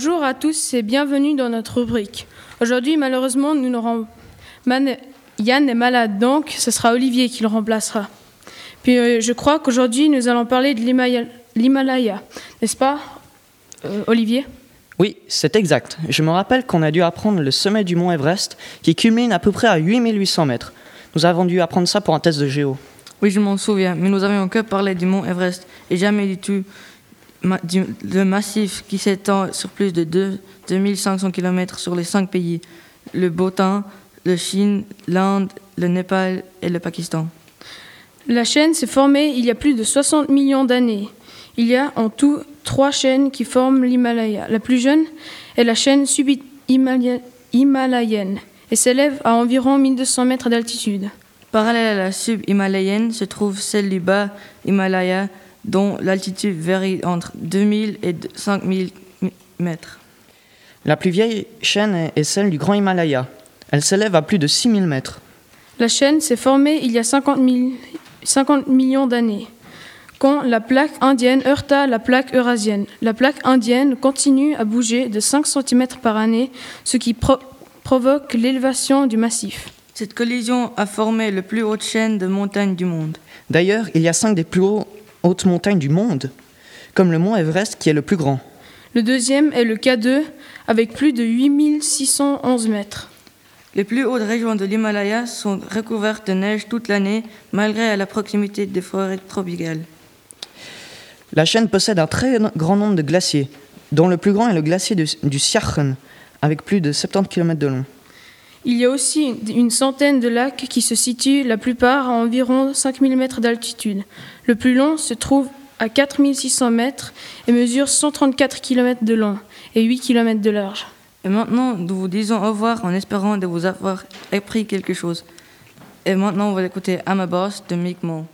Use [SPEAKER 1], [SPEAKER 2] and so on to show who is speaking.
[SPEAKER 1] Bonjour à tous et bienvenue dans notre rubrique. Aujourd'hui, malheureusement, nous n'aurons Yann est malade, donc ce sera Olivier qui le remplacera. Puis euh, je crois qu'aujourd'hui, nous allons parler de l'Himalaya, n'est-ce pas, euh, Olivier?
[SPEAKER 2] Oui, c'est exact. Je me rappelle qu'on a dû apprendre le sommet du mont Everest, qui culmine à peu près à 8800 mètres. Nous avons dû apprendre ça pour un test de géo.
[SPEAKER 3] Oui, je m'en souviens, mais nous avions que parlé du mont Everest et jamais du tout du- le massif qui s'étend sur plus de deux- 2500 km sur les cinq pays le Bhoutan, la Chine, l'Inde, le Népal et le Pakistan.
[SPEAKER 1] La chaîne s'est formée il y a plus de 60 millions d'années. Il y a en tout trois chaînes qui forment l'Himalaya. La plus jeune est la chaîne sub-himalayenne et s'élève à environ 1200 mètres d'altitude.
[SPEAKER 3] Parallèle à la sub-himalayenne se trouve celle du bas Himalaya, dont l'altitude varie entre 2000 et 5000 mètres.
[SPEAKER 2] La plus vieille chaîne est- celle du Grand Himalaya. Elle s'élève à plus de 6000 mètres.
[SPEAKER 1] La chaîne s'est formée il y a 50, mille- 50 millions d'années, quand la plaque indienne heurta la plaque eurasienne. La plaque indienne continue à bouger de 5 cm par année, ce qui pro- provoque l'élévation du massif.
[SPEAKER 3] Cette collision a formé la plus haute chaîne de montagnes du monde.
[SPEAKER 2] D'ailleurs, il y a cinq des plus hauts- hautes montagnes du monde, comme le mont Everest qui est le plus grand.
[SPEAKER 1] Le deuxième est le K2 avec plus de 8611 mètres.
[SPEAKER 3] Les plus hautes régions de l'Himalaya sont recouvertes de neige toute l'année, malgré la proximité des forêts tropicales.
[SPEAKER 2] La chaîne possède un très grand nombre de glaciers, dont le plus grand est le glacier du, du Siachen, avec plus de 70 km de long.
[SPEAKER 1] Il y a aussi une centaine de lacs qui se situent la plupart à environ 5000 mètres d'altitude. Le plus long se trouve à 4600 mètres et mesure 134 km de long et 8 km de large.
[SPEAKER 3] Et maintenant, nous vous disons au revoir en espérant de vous avoir appris quelque chose. Et maintenant, on va écouter I'm a Boss de Mick Mo.